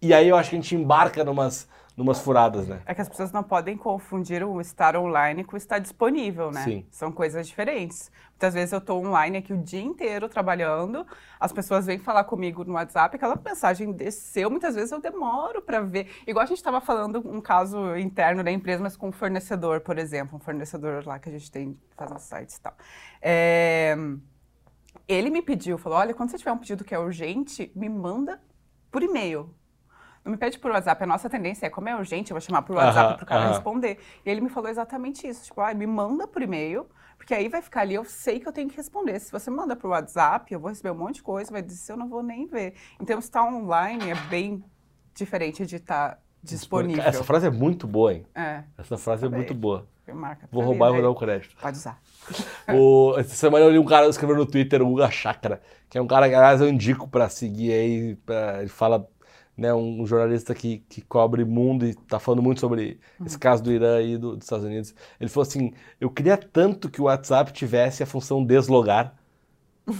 E aí eu acho que a gente embarca numas, numas furadas, né? É que as pessoas não podem confundir o estar online com o estar disponível, né? Sim. São coisas diferentes. Muitas vezes eu estou online aqui o dia inteiro trabalhando, as pessoas vêm falar comigo no WhatsApp, aquela mensagem desceu, muitas vezes eu demoro para ver. Igual a gente estava falando um caso interno da empresa, mas com um fornecedor, por exemplo, um fornecedor lá que a gente tem, faz sites e tal. É... Ele me pediu, falou, olha, quando você tiver um pedido que é urgente, me manda por e-mail. Não me pede por WhatsApp. A nossa tendência é, como é urgente, eu vou chamar por WhatsApp para o cara responder. E ele me falou exatamente isso. Tipo, ah, me manda por e-mail, porque aí vai ficar ali, eu sei que eu tenho que responder. Se você manda por WhatsApp, eu vou receber um monte de coisa, vai dizer, eu não vou nem ver. Então, estar online é bem diferente de estar disponível. Essa frase é muito boa, hein? É. Essa frase é muito boa. Marca vou roubar e vou dar o crédito. Pode usar. <laughs> o, essa semana eu li um cara escreveu no Twitter, o Guga Chakra, que é um cara que, aliás, eu indico para seguir aí. Pra, ele fala né, um jornalista que, que cobre mundo e está falando muito sobre uhum. esse caso do Irã e do, dos Estados Unidos. Ele falou assim: eu queria tanto que o WhatsApp tivesse a função deslogar. <laughs>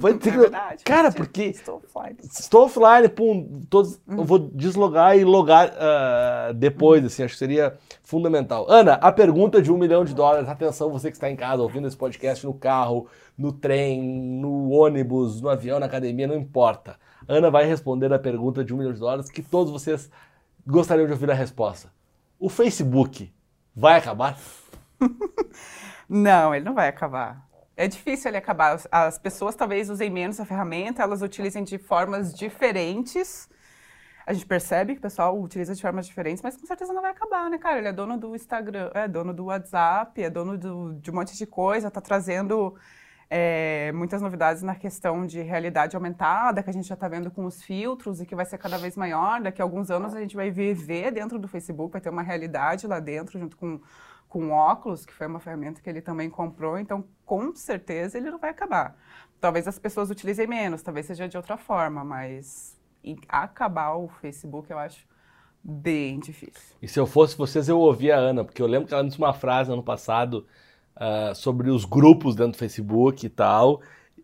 Ter É que- verdade. Cara, porque Estou offline. estou offline, pum, todos, eu vou deslogar e logar ah, depois, assim, acho que seria fundamental. Ana, a pergunta de um milhão de dólares, atenção, você que está em casa ouvindo esse podcast no carro, no trem, no ônibus, no avião, na academia, não importa. Ana vai responder a pergunta de um milhão de dólares que todos vocês gostariam de ouvir a resposta. O Facebook vai acabar? <laughs> Não, ele não vai acabar. É difícil ele acabar. As- As pessoas talvez usem menos a ferramenta, elas utilizem de formas diferentes. A gente percebe que o pessoal utiliza de formas diferentes, mas com certeza não vai acabar, né, cara? Ele é dono do Instagram, é dono do WhatsApp, é dono do- de um monte de coisa, tá trazendo é, muitas novidades na questão de realidade aumentada, que a gente já está vendo com os filtros e que vai ser cada vez maior. Daqui a alguns anos a gente vai viver dentro do Facebook, vai ter uma realidade lá dentro, junto com, com óculos, que foi uma ferramenta que ele também comprou. Então, com certeza, ele não vai acabar. Talvez as pessoas utilizem menos, talvez seja de outra forma, mas acabar o Facebook eu acho bem difícil. E se eu fosse vocês, eu ouvia a Ana, porque eu lembro que ela disse uma frase ano passado ah, sobre os grupos dentro do Facebook e tal,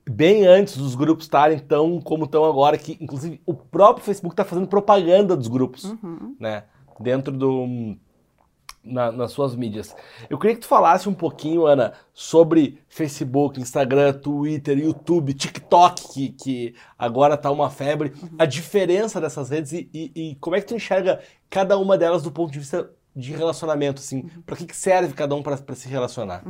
bem antes dos grupos estarem tão como estão agora, que inclusive o próprio Facebook está fazendo propaganda dos grupos, Uhum. né? Dentro do. na- nas suas mídias. Eu queria que tu falasse um pouquinho, Ana, sobre Facebook, Instagram, Twitter, YouTube, TikTok, que, que agora tá uma febre, a diferença dessas redes e, e- e como é que tu enxerga cada uma delas do ponto de vista de relacionamento, assim, para que, que serve cada um para se relacionar?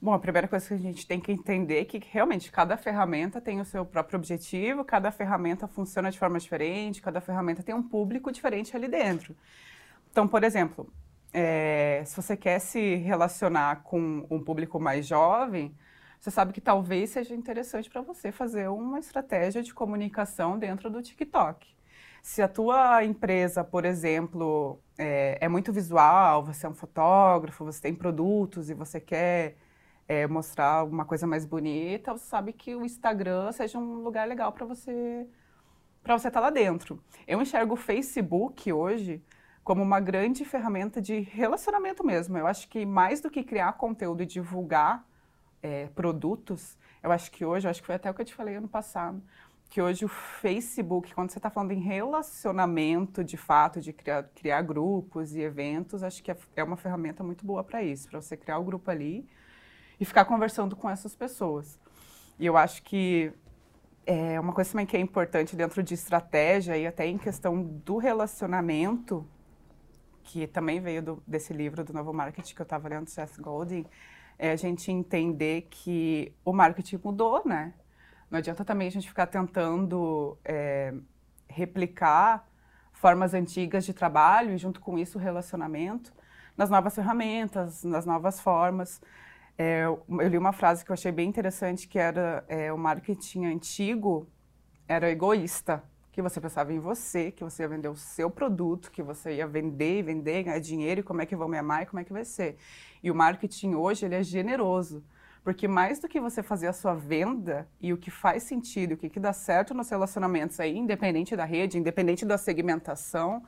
Bom, a primeira coisa que a gente tem que entender é que realmente cada ferramenta tem o seu próprio objetivo, cada ferramenta funciona de forma diferente, cada ferramenta tem um público diferente ali dentro. Então, por exemplo, é, se você quer se relacionar com um público mais jovem, você sabe que talvez seja interessante para você fazer uma estratégia de comunicação dentro do TikTok. Se a tua empresa, por exemplo, é, é muito visual, você é um fotógrafo, você tem produtos e você quer é, mostrar uma coisa mais bonita, você sabe que o Instagram seja um lugar legal para você para você estar lá dentro. Eu enxergo o Facebook hoje como uma grande ferramenta de relacionamento mesmo. Eu acho que mais do que criar conteúdo e divulgar é, produtos, eu acho que hoje, eu acho que foi até o que eu te falei ano passado, que hoje o Facebook, quando você está falando em relacionamento de fato, de criar, criar grupos e eventos, acho que é, é uma ferramenta muito boa para isso, para você criar o grupo ali e ficar conversando com essas pessoas. E eu acho que é uma coisa também que é importante dentro de estratégia e até em questão do relacionamento, que também veio do, desse livro do Novo Marketing que eu estava lendo, Seth Godin, é a gente entender que o marketing mudou, né? Não adianta também a gente ficar tentando é, replicar formas antigas de trabalho e junto com isso o relacionamento nas novas ferramentas, nas novas formas. É, eu li uma frase que eu achei bem interessante, que era é, o marketing antigo era egoísta, que você pensava em você, que você ia vender o seu produto, que você ia vender, e vender, ganhar dinheiro, e como é que vão me amar e como é que vai ser. E o marketing hoje, ele é generoso, porque mais do que você fazer a sua venda e o que faz sentido, o que, que dá certo nos relacionamentos aí, independente da rede, independente da segmentação,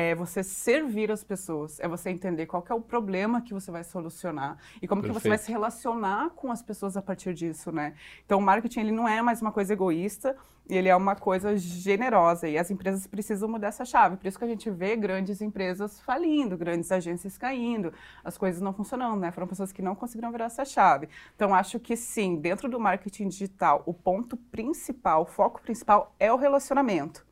é você servir as pessoas, é você entender qual é o problema que você vai solucionar e como que você vai Perfeito. se relacionar com as pessoas a partir disso, né? Então, o marketing ele não é mais uma coisa egoísta, ele é uma coisa generosa e as empresas precisam mudar essa chave. Por isso que a gente vê grandes empresas falindo, grandes agências caindo, as coisas não funcionando, né? Foram pessoas que não conseguiram virar essa chave. Então, acho que sim, dentro do marketing digital, o ponto principal, o foco principal é o relacionamento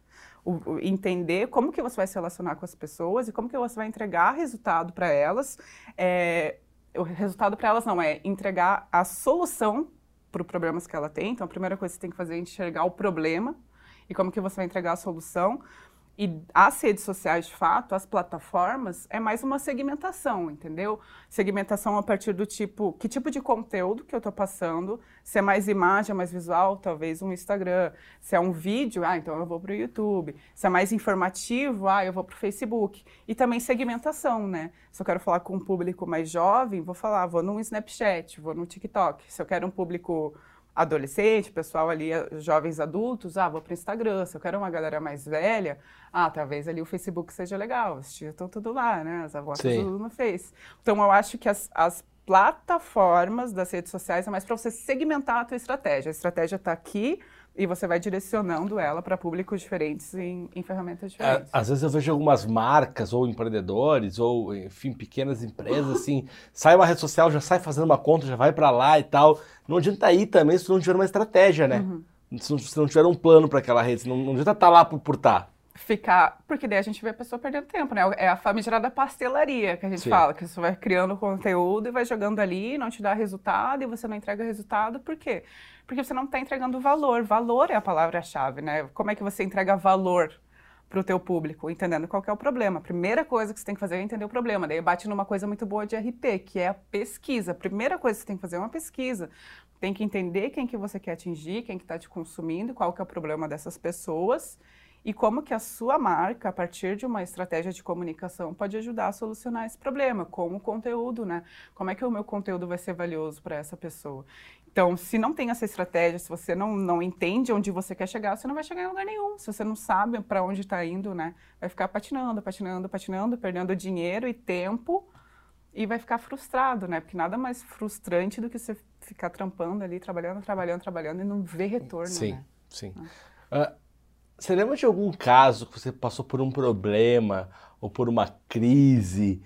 o- o- entender como que você vai se relacionar com as pessoas e como que você vai entregar resultado para elas. É, o resultado para elas não é entregar a solução para os problemas que ela tem. Então, a primeira coisa que você tem que fazer é enxergar o problema e como que você vai entregar a solução. E as redes sociais, de fato, as plataformas, é mais uma segmentação, entendeu? Segmentação a partir do tipo, que tipo de conteúdo que eu estou passando, se é mais imagem, é mais visual, talvez um Instagram. Se é um vídeo, ah, então eu vou para o YouTube. Se é mais informativo, ah, eu vou para o Facebook. E também segmentação, né? Se eu quero falar com um público mais jovem, vou falar, vou no Snapchat, vou no TikTok. Se eu quero um público adolescente, pessoal ali, eh, jovens adultos, ah, vou para o Instagram. Se eu quero uma galera mais velha, ah, talvez ali o Facebook seja legal. Os tios estão tudo lá, né? As avós estão tudo no Face. Então, eu acho que as, as plataformas das redes sociais é mais para você segmentar a tua estratégia. A estratégia está aqui e você vai direcionando ela para públicos diferentes em, em ferramentas diferentes. às vezes eu vejo algumas marcas ou empreendedores ou, enfim, pequenas empresas assim, <laughs> sai uma rede social, já sai fazendo uma conta, já vai para lá e tal. Não adianta ir também se não tiver uma estratégia, né? Uhum. Se, não, se não tiver um plano para aquela rede, não, não adianta estar tá lá por estar. Tá ficar. Porque daí a gente vê a pessoa perdendo tempo, né? É a famigerada pastelaria que a gente Sim. fala, que você vai criando conteúdo e vai jogando ali, não te dá resultado e você não entrega resultado. Por quê? Porque você não está entregando valor. Valor é a palavra-chave, né? Como é que você entrega valor para o teu público, entendendo qual é o problema. A primeira coisa que você tem que fazer é entender o problema. Daí bate numa coisa muito boa de RP, que é a pesquisa. A primeira coisa que você tem que fazer é uma pesquisa. Tem que entender quem que você quer atingir, quem que está te consumindo, qual que é o problema dessas pessoas e como que a sua marca, a partir de uma estratégia de comunicação, pode ajudar a solucionar esse problema, como conteúdo, né? Como é que o meu conteúdo vai ser valioso para essa pessoa? Então, se não tem essa estratégia, se você não, não entende onde você quer chegar, você não vai chegar em lugar nenhum. Se você não sabe para onde está indo, né? Vai ficar patinando, patinando, patinando, perdendo dinheiro e tempo e vai ficar frustrado, né? Porque nada mais frustrante do que você ficar trampando ali, trabalhando, trabalhando, trabalhando e não ver retorno, sim, né? Sim. Uh, você lembra de algum caso que você passou por um problema ou por uma crise?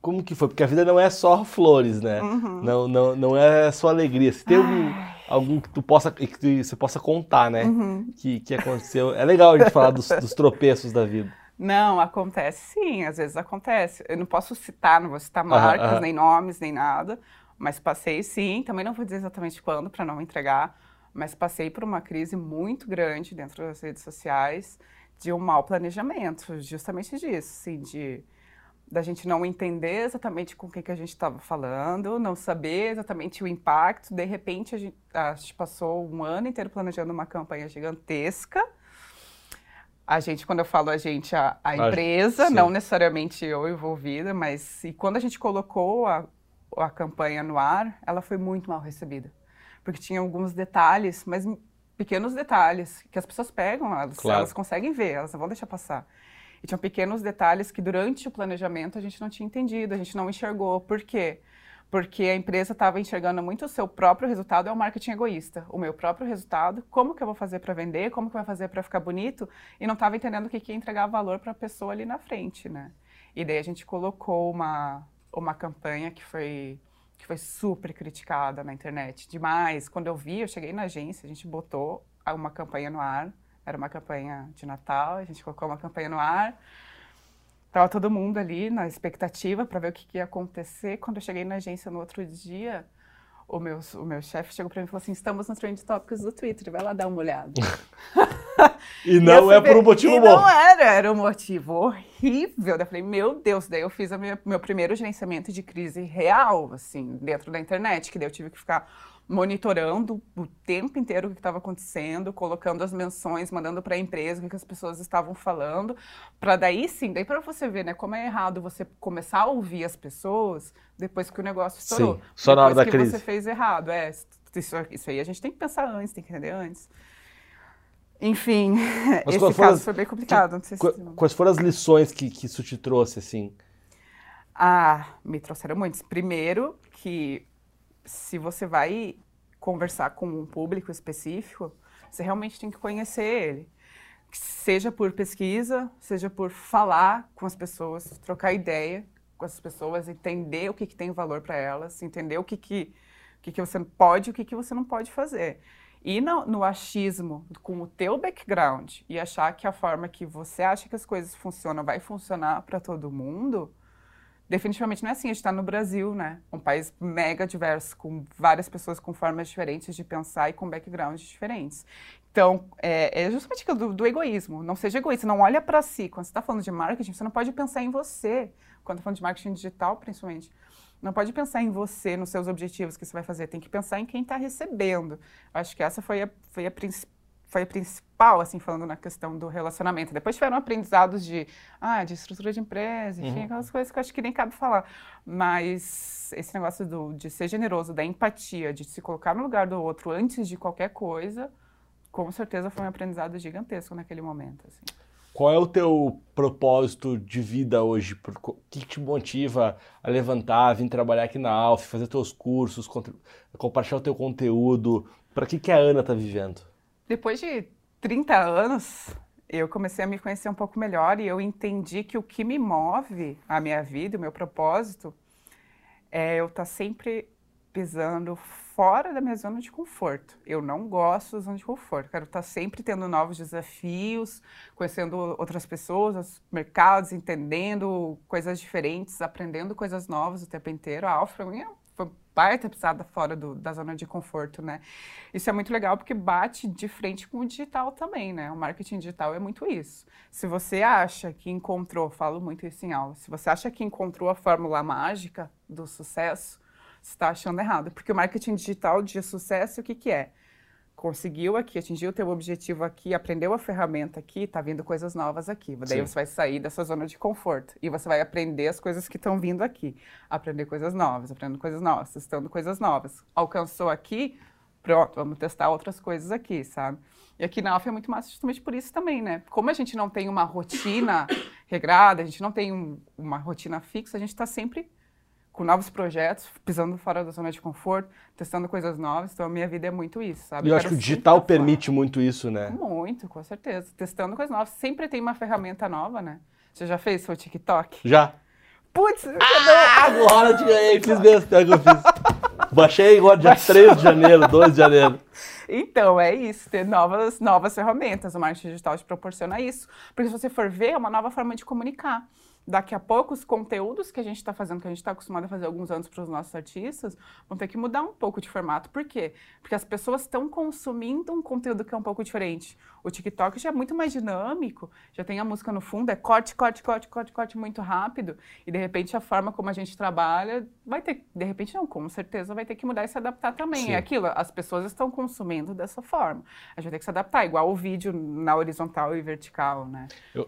Como que foi? Porque a vida não é só flores, né? Uhum. Não, não, não é só alegria. Se tem algum, algum que tu possa que você possa contar, né? Uhum. Que, que aconteceu. É legal a gente falar dos, dos tropeços da vida. Não, acontece sim, às vezes acontece. Eu não posso citar, não vou citar marcas, nem nomes, nem nada, mas passei sim. Também não vou dizer exatamente quando, para não entregar mas passei por uma crise muito grande dentro das redes sociais de um mau planejamento, justamente disso, assim, de da gente não entender exatamente com o que, que a gente estava falando, não saber exatamente o impacto. De repente, a gente, a gente, passou um ano inteiro planejando uma campanha gigantesca. A gente, quando eu falo a gente, a, a empresa, não necessariamente eu envolvida, mas e quando a gente colocou a, a campanha no ar, ela foi muito mal recebida porque tinha alguns detalhes, mas pequenos detalhes que as pessoas pegam, elas, claro. elas conseguem ver, elas não vão deixar passar. E tinham pequenos detalhes que durante o planejamento a gente não tinha entendido, a gente não enxergou. Por quê? Porque a empresa estava enxergando muito o seu próprio resultado, é o marketing egoísta. O meu próprio resultado, como que eu vou fazer para vender, como que eu vou fazer para ficar bonito, e não estava entendendo o que, que ia entregar valor para a pessoa ali na frente, né? E daí a gente colocou uma, uma campanha que foi que foi super criticada na internet, demais. Quando eu vi, eu cheguei na agência, a gente botou uma campanha no ar, era uma campanha de Natal, a gente colocou uma campanha no ar. Tava todo mundo ali na expectativa para ver o que, que ia acontecer. Quando eu cheguei na agência no outro dia, o meu, o meu chefe chegou para mim e falou assim: estamos nos Trend Topics do Twitter, vai lá dar uma olhada. <laughs> e não e é por um motivo e bom. Não era, era um motivo horrível. Eu falei, meu Deus, daí eu fiz o meu primeiro gerenciamento de crise real, assim, dentro da internet, que daí eu tive que ficar monitorando o tempo inteiro o que estava acontecendo, colocando as menções, mandando para a empresa o que as pessoas estavam falando, para daí sim, daí para você ver, né, como é errado você começar a ouvir as pessoas depois que o negócio estourou. Sim, só na hora da que crise. você fez errado, é, isso, isso aí a gente tem que pensar antes, tem que entender antes. Enfim, <laughs> Mas esse caso as, foi bem complicado. Que, quais foram as lições que, que isso te trouxe, assim? Ah, me trouxeram muitos. Primeiro, que se você vai conversar com um público específico, você realmente tem que conhecer ele. Seja por pesquisa, seja por falar com as pessoas, trocar ideia com as pessoas, entender o que, que tem valor para elas, entender o que, que, o que, que você pode e o que, que você não pode fazer. E no, no achismo com o teu background e achar que a forma que você acha que as coisas funcionam vai funcionar para todo mundo, definitivamente não é assim. A gente está no Brasil, né? Um país mega diverso, com várias pessoas com formas diferentes de pensar e com backgrounds diferentes. Então, é, é justamente aquilo do, do, egoísmo. Não seja egoísta, não olha para si. Quando você está falando de marketing, você não pode pensar em você. Quando está falando de marketing digital, principalmente. Não pode pensar em você, nos seus objetivos que você vai fazer. Tem que pensar em quem está recebendo. Acho que essa foi a, foi a principal foi a principal, assim, falando na questão do relacionamento. Depois tiveram aprendizados de, ah, de estrutura de empresa, enfim, uhum. aquelas coisas que eu acho que nem cabe falar. Mas esse negócio do, de ser generoso, da empatia, de se colocar no lugar do outro antes de qualquer coisa, com certeza foi um aprendizado gigantesco naquele momento, assim. Qual é o teu propósito de vida hoje? O que te motiva a levantar, vir trabalhar aqui na Alf, fazer teus cursos, compartilhar o teu conteúdo? Para que, que a Ana está vivendo? Depois de 30 anos, eu comecei a me conhecer um pouco melhor e eu entendi que o que me move a minha vida, o meu propósito, é eu estar tá sempre pisando fora da minha zona de conforto. Eu não gosto da zona de conforto. Quero estar sempre tendo novos desafios, conhecendo outras pessoas, mercados, entendendo coisas diferentes, aprendendo coisas novas o tempo inteiro. A Alfa, para mim, é foi baita pisada fora do, da zona de conforto, né? Isso é muito legal porque bate de frente com o digital também, né? O marketing digital é muito isso. Se você acha que encontrou, falo muito isso em aula, se você acha que encontrou a fórmula mágica do sucesso, você está achando errado. Porque o marketing digital de sucesso, o que, que é? Conseguiu aqui, atingiu o teu objetivo aqui, aprendeu a ferramenta aqui, está vindo coisas novas aqui. Daí Sim. você vai sair dessa zona de conforto e você vai aprender as coisas que estão vindo aqui. Aprender coisas novas, aprendendo coisas novas, testando coisas novas. Alcançou aqui, pronto, vamos testar outras coisas aqui, sabe? E aqui na Alfa é muito massa justamente por isso também, né? Como a gente não tem uma rotina regrada, a gente não tem um, uma rotina fixa, a gente está sempre com novos projetos, pisando fora da zona de conforto, testando coisas novas. Então, a minha vida é muito isso, sabe? E eu, acho que o digital permite muito isso, né? Muito, com certeza. Testando coisas novas. Sempre tem uma ferramenta nova, né? Você já fez seu TikTok? Já. Putz, ah, agora te ganhei, fiz mesmo, que eu fiz. Baixei agora dia Baixou. 3 de janeiro, 2 de janeiro. Então, é isso, ter novas, novas ferramentas. O marketing digital te proporciona isso. Porque se você for ver, é uma nova forma de comunicar daqui a pouco os conteúdos que a gente está fazendo, que a gente está acostumado a fazer alguns anos para os nossos artistas, vão ter que mudar um pouco de formato. Por quê? Porque as pessoas estão consumindo um conteúdo que é um pouco diferente. O TikTok já é muito mais dinâmico, já tem a música no fundo, é corte, corte, corte, corte, corte muito rápido. E de repente a forma como a gente trabalha vai ter, de repente não, com certeza vai ter que mudar e se adaptar também. Sim. É aquilo, as pessoas estão consumindo dessa forma. A gente vai ter que se adaptar, igual o vídeo na horizontal e vertical, né? Eu,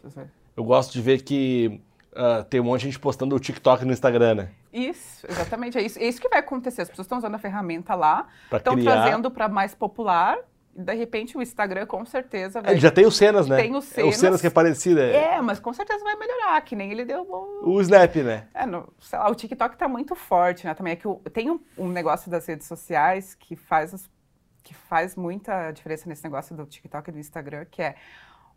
eu gosto de ver que Uh, tem um monte de gente postando o TikTok no Instagram, né? Isso, exatamente. É isso, é isso que vai acontecer. As pessoas estão usando a ferramenta lá, estão trazendo para mais popular. E de repente o Instagram com certeza vai. Ele já tem os cenas, né? Tem os cenas. É, os cenas que é parecido. É... é, mas com certeza vai melhorar, que nem ele deu. O Snap, né? É, no, sei lá, o TikTok tá muito forte, né? Também é que o, tem um, um negócio das redes sociais que faz, as, que faz muita diferença nesse negócio do TikTok e do Instagram, que é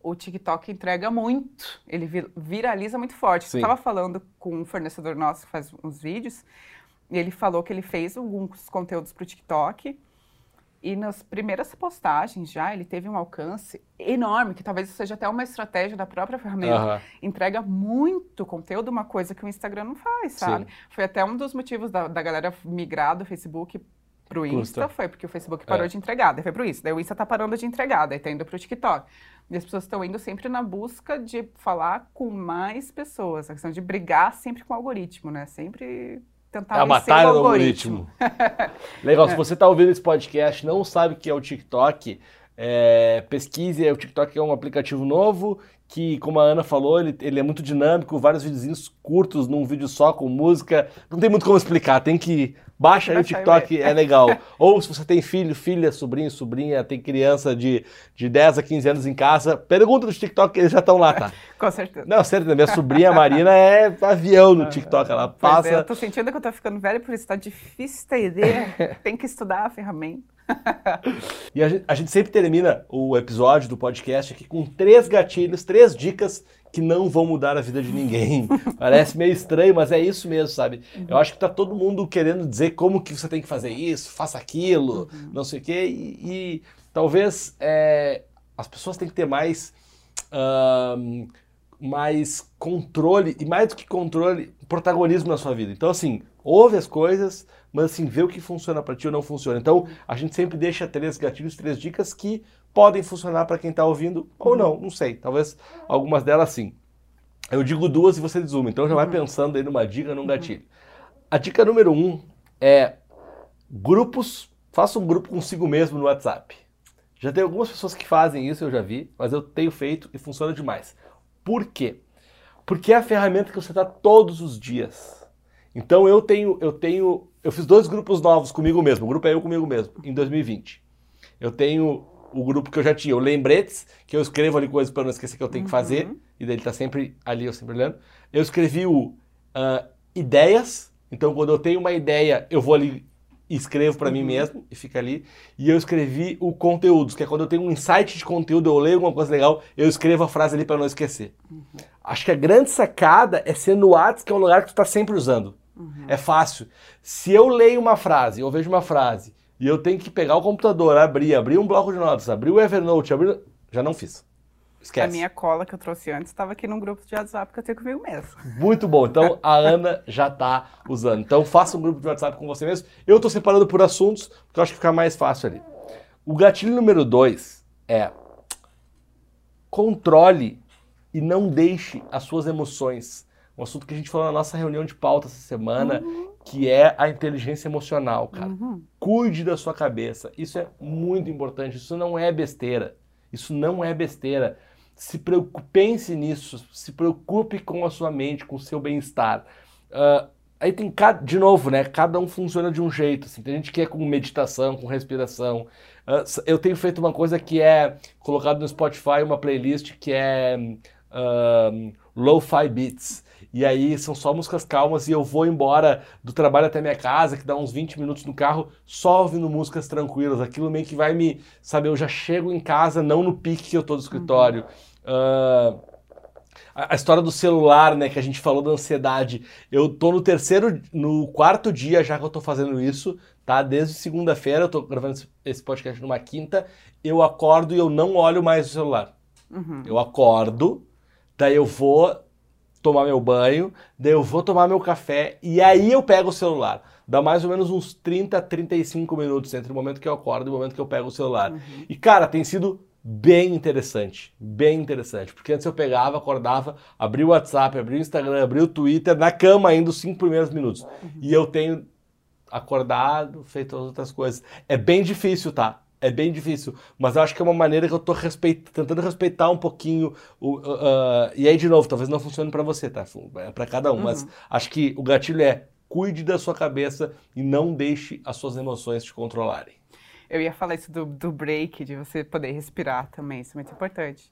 o TikTok entrega muito, ele viraliza muito forte. Sim. Eu estava falando com um fornecedor nosso que faz uns vídeos, e ele falou que ele fez alguns conteúdos para o TikTok, e nas primeiras postagens já ele teve um alcance enorme, que talvez seja até uma estratégia da própria ferramenta. Uhum. Entrega muito conteúdo, uma coisa que o Instagram não faz, sabe? Sim. Foi até um dos motivos da, da galera migrar do Facebook pro Insta, Custa. foi porque o Facebook parou é. de entregar, daí foi pro Insta. Daí o Insta tá parando de entregar, daí tá indo pro TikTok. E as pessoas estão indo sempre na busca de falar com mais pessoas, a questão de brigar sempre com o algoritmo, né? Sempre tentar É a batalha do algoritmo. <laughs> Legal, se você está ouvindo esse podcast não sabe o que é o TikTok, é, pesquise, o TikTok é um aplicativo novo que, como a Ana falou, ele, ele é muito dinâmico, vários videozinhos curtos num vídeo só com música. Não tem muito como explicar, tem que baixa aí o TikTok, é legal. <laughs> Ou se você tem filho, filha, sobrinho, sobrinha, tem criança de, de 10 a 15 anos em casa, pergunta no TikTok, eles já estão lá, tá? <laughs> Com certeza. Não, certeza, minha sobrinha Marina é avião no TikTok, ela passa... É, eu tô sentindo que eu tô ficando velha, por isso tá difícil ter ideia, <laughs> tem que estudar a ferramenta. <laughs> e a gente, a gente, sempre termina o episódio do podcast aqui com três gatilhos, três dicas que não vão mudar a vida de ninguém. <laughs> Parece meio estranho, mas é isso mesmo, sabe? Uhum. Eu acho que tá todo mundo querendo dizer como que você tem que fazer isso, faça aquilo, uhum. não sei o quê, e, e talvez é, as pessoas têm que ter mais. Uh, mais controle, e mais do que controle, protagonismo na sua vida. Então, assim, ouve as coisas, mas assim, vê o que funciona para ti ou não funciona. Então, a gente sempre deixa três gatilhos, três dicas que podem funcionar para quem está ouvindo ou não, não sei. Talvez algumas delas sim. Eu digo duas e você diz uma, então já vai uhum. pensando aí numa dica, num uhum. gatilho. A dica número um é grupos, faça um grupo consigo mesmo no WhatsApp. Já tem algumas pessoas que fazem isso, eu já vi, mas eu tenho feito e funciona demais. Por quê? Porque é a ferramenta que você está todos os dias. Então eu tenho, eu tenho, eu fiz dois grupos novos comigo mesmo. O grupo é eu comigo mesmo em 2020. Eu tenho o grupo que eu já tinha. O Lembretes, que eu escrevo ali coisas para não esquecer que eu tenho que fazer, Uhum. e daí ele tá sempre ali, eu sempre olhando. Eu escrevi o ah, Ideias, então quando eu tenho uma ideia, eu vou ali e escrevo para mim Uhum. mesmo, e fica ali. E eu escrevi o Conteúdos, que é quando eu tenho um insight de conteúdo, eu leio alguma coisa legal, eu escrevo a frase ali para não esquecer. Acho que a grande sacada é ser no Whats, que é um lugar que tu tá sempre usando. É fácil. Se eu leio uma frase, eu vejo uma frase, e eu tenho que pegar o computador, abrir, abrir um bloco de notas, abrir o Evernote, abrir. Já não fiz. Esquece. A minha cola que eu trouxe antes estava aqui num grupo de WhatsApp que eu tenho comigo mesmo. <laughs> Muito bom. Então a Ana já tá usando. Então faça um grupo de WhatsApp com você mesmo. Eu tô separando por assuntos, porque eu acho que fica mais fácil ali. O gatilho número dois é controle e não deixe as suas emoções. Um assunto que a gente falou na nossa reunião de pauta essa semana, que é a inteligência emocional, cara. Uhum. Cuide da sua cabeça. Isso é muito importante. Isso não é besteira. Isso não é besteira. Se preocupe, pense nisso. Se preocupe com a sua mente, com o seu bem-estar. Ah, aí tem cada, de novo, né? Cada um funciona de um jeito. assim. Tem gente que é com meditação, com respiração. S- eu tenho feito uma coisa que é colocado no Spotify uma playlist que é um, Lo-Fi Beats. E aí são só músicas calmas e eu vou embora do trabalho até minha casa, que dá uns 20 minutos no carro, só ouvindo músicas tranquilas. Aquilo meio que vai me. Sabe, eu já chego em casa, não no pique que eu tô do escritório. Ah, a a história do celular, né, que a gente falou da ansiedade. Eu tô no terceiro, no quarto dia já que eu tô fazendo isso, tá? Desde segunda-feira, eu tô gravando esse- esse podcast numa quinta, eu acordo e eu não olho mais o celular. Uhum. Eu acordo, daí eu vou tomar meu banho, daí eu vou tomar meu café e aí eu pego o celular. Dá mais ou menos uns 30, 35 minutos entre o momento que eu acordo e o momento que eu pego o celular. E cara, tem sido bem interessante, bem interessante, porque antes eu pegava, acordava, abria o WhatsApp, abria o Instagram, abria o Twitter, na cama ainda os cinco primeiros minutos. E eu tenho acordado, feito as outras coisas. É bem difícil, tá? É bem difícil, mas eu acho que é uma maneira que eu tô respeit- tentando respeitar um pouquinho o, uh, uh, e aí de novo, talvez não funcione pra você, tá? É pra cada um, mas acho que o gatilho é cuide da sua cabeça e não deixe as suas emoções te controlarem. Eu ia falar isso do, do break, de você poder respirar também, isso é muito importante.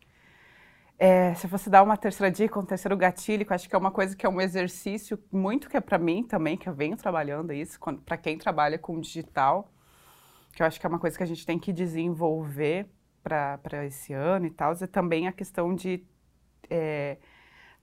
É, se você dar uma terceira dica, um terceiro gatilho, que eu acho que é uma coisa que é um exercício muito que é para mim também, que eu venho trabalhando isso, para quem trabalha com digital, que eu acho que é uma coisa que a gente tem que desenvolver para esse ano e tal, é também a questão de é,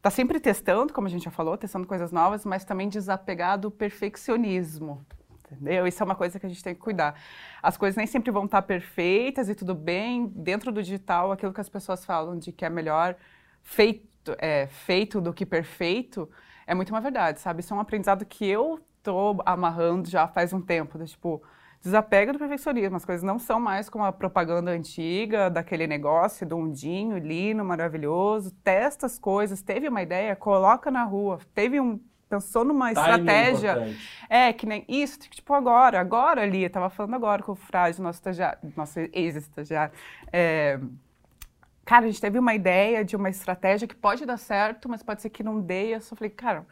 tá sempre testando, como a gente já falou, testando coisas novas, mas também desapegar do perfeccionismo. Entendeu? Isso é uma coisa que a gente tem que cuidar. As coisas nem sempre vão estar perfeitas e tudo bem. Dentro do digital, aquilo que as pessoas falam de que é melhor feito, é, feito do que perfeito, é muito uma verdade, sabe? Isso é um aprendizado que eu tô amarrando já faz um tempo. do tipo, desapega do perfeccionismo. As coisas não são mais como a propaganda antiga daquele negócio do undinho, lino, maravilhoso. Testa as coisas, teve uma ideia, coloca na rua. Teve um pensou numa é estratégia. importante. É, que nem isso, tipo agora, agora ali, eu tava falando agora com o Frade, nosso, estagiário, nosso ex-estagiário. É, cara, a gente teve uma ideia de uma estratégia que pode dar certo, mas pode ser que não dê. Eu só falei, cara,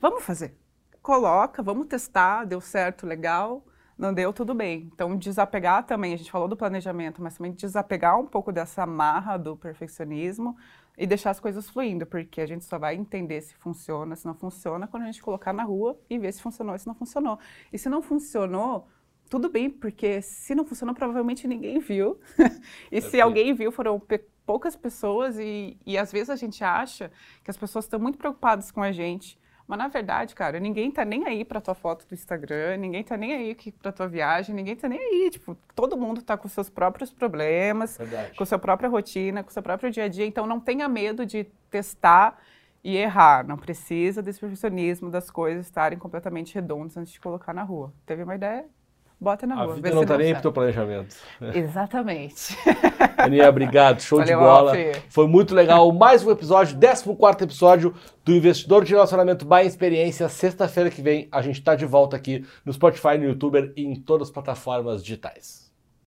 vamos fazer. Coloca, vamos testar, deu certo, legal. Não deu, tudo bem. Então, desapegar também, a gente falou do planejamento, mas também desapegar um pouco dessa marra do perfeccionismo e deixar as coisas fluindo, porque a gente só vai entender se funciona, se não funciona, quando a gente colocar na rua e ver se funcionou e se não funcionou. E se não funcionou, tudo bem, porque se não funcionou, provavelmente ninguém viu. <laughs> e se alguém viu, foram poucas pessoas, e, e às vezes a gente acha que as pessoas estão muito preocupadas com a gente. Mas na verdade, cara, ninguém tá nem aí pra tua foto do Instagram, ninguém tá nem aí que- pra tua viagem, ninguém tá nem aí. Tipo, todo mundo tá com seus próprios problemas, Verdade. com sua própria rotina, com seu próprio dia a dia. Então não tenha medo de testar e errar. Não precisa desse perfeccionismo das coisas estarem completamente redondas antes de colocar na rua. Teve uma ideia? Bota na A rua. vida vê não tá deu nem pro certo. teu planejamento. Exatamente. <laughs> Aninha, obrigado. Show de Valeu, bola. Alfie. Foi muito legal. Mais um episódio, 14 episódio do Investidor de Relacionamento by Experiência. Sexta-feira que vem a gente tá de volta aqui no Spotify, no YouTube e em todas as plataformas digitais.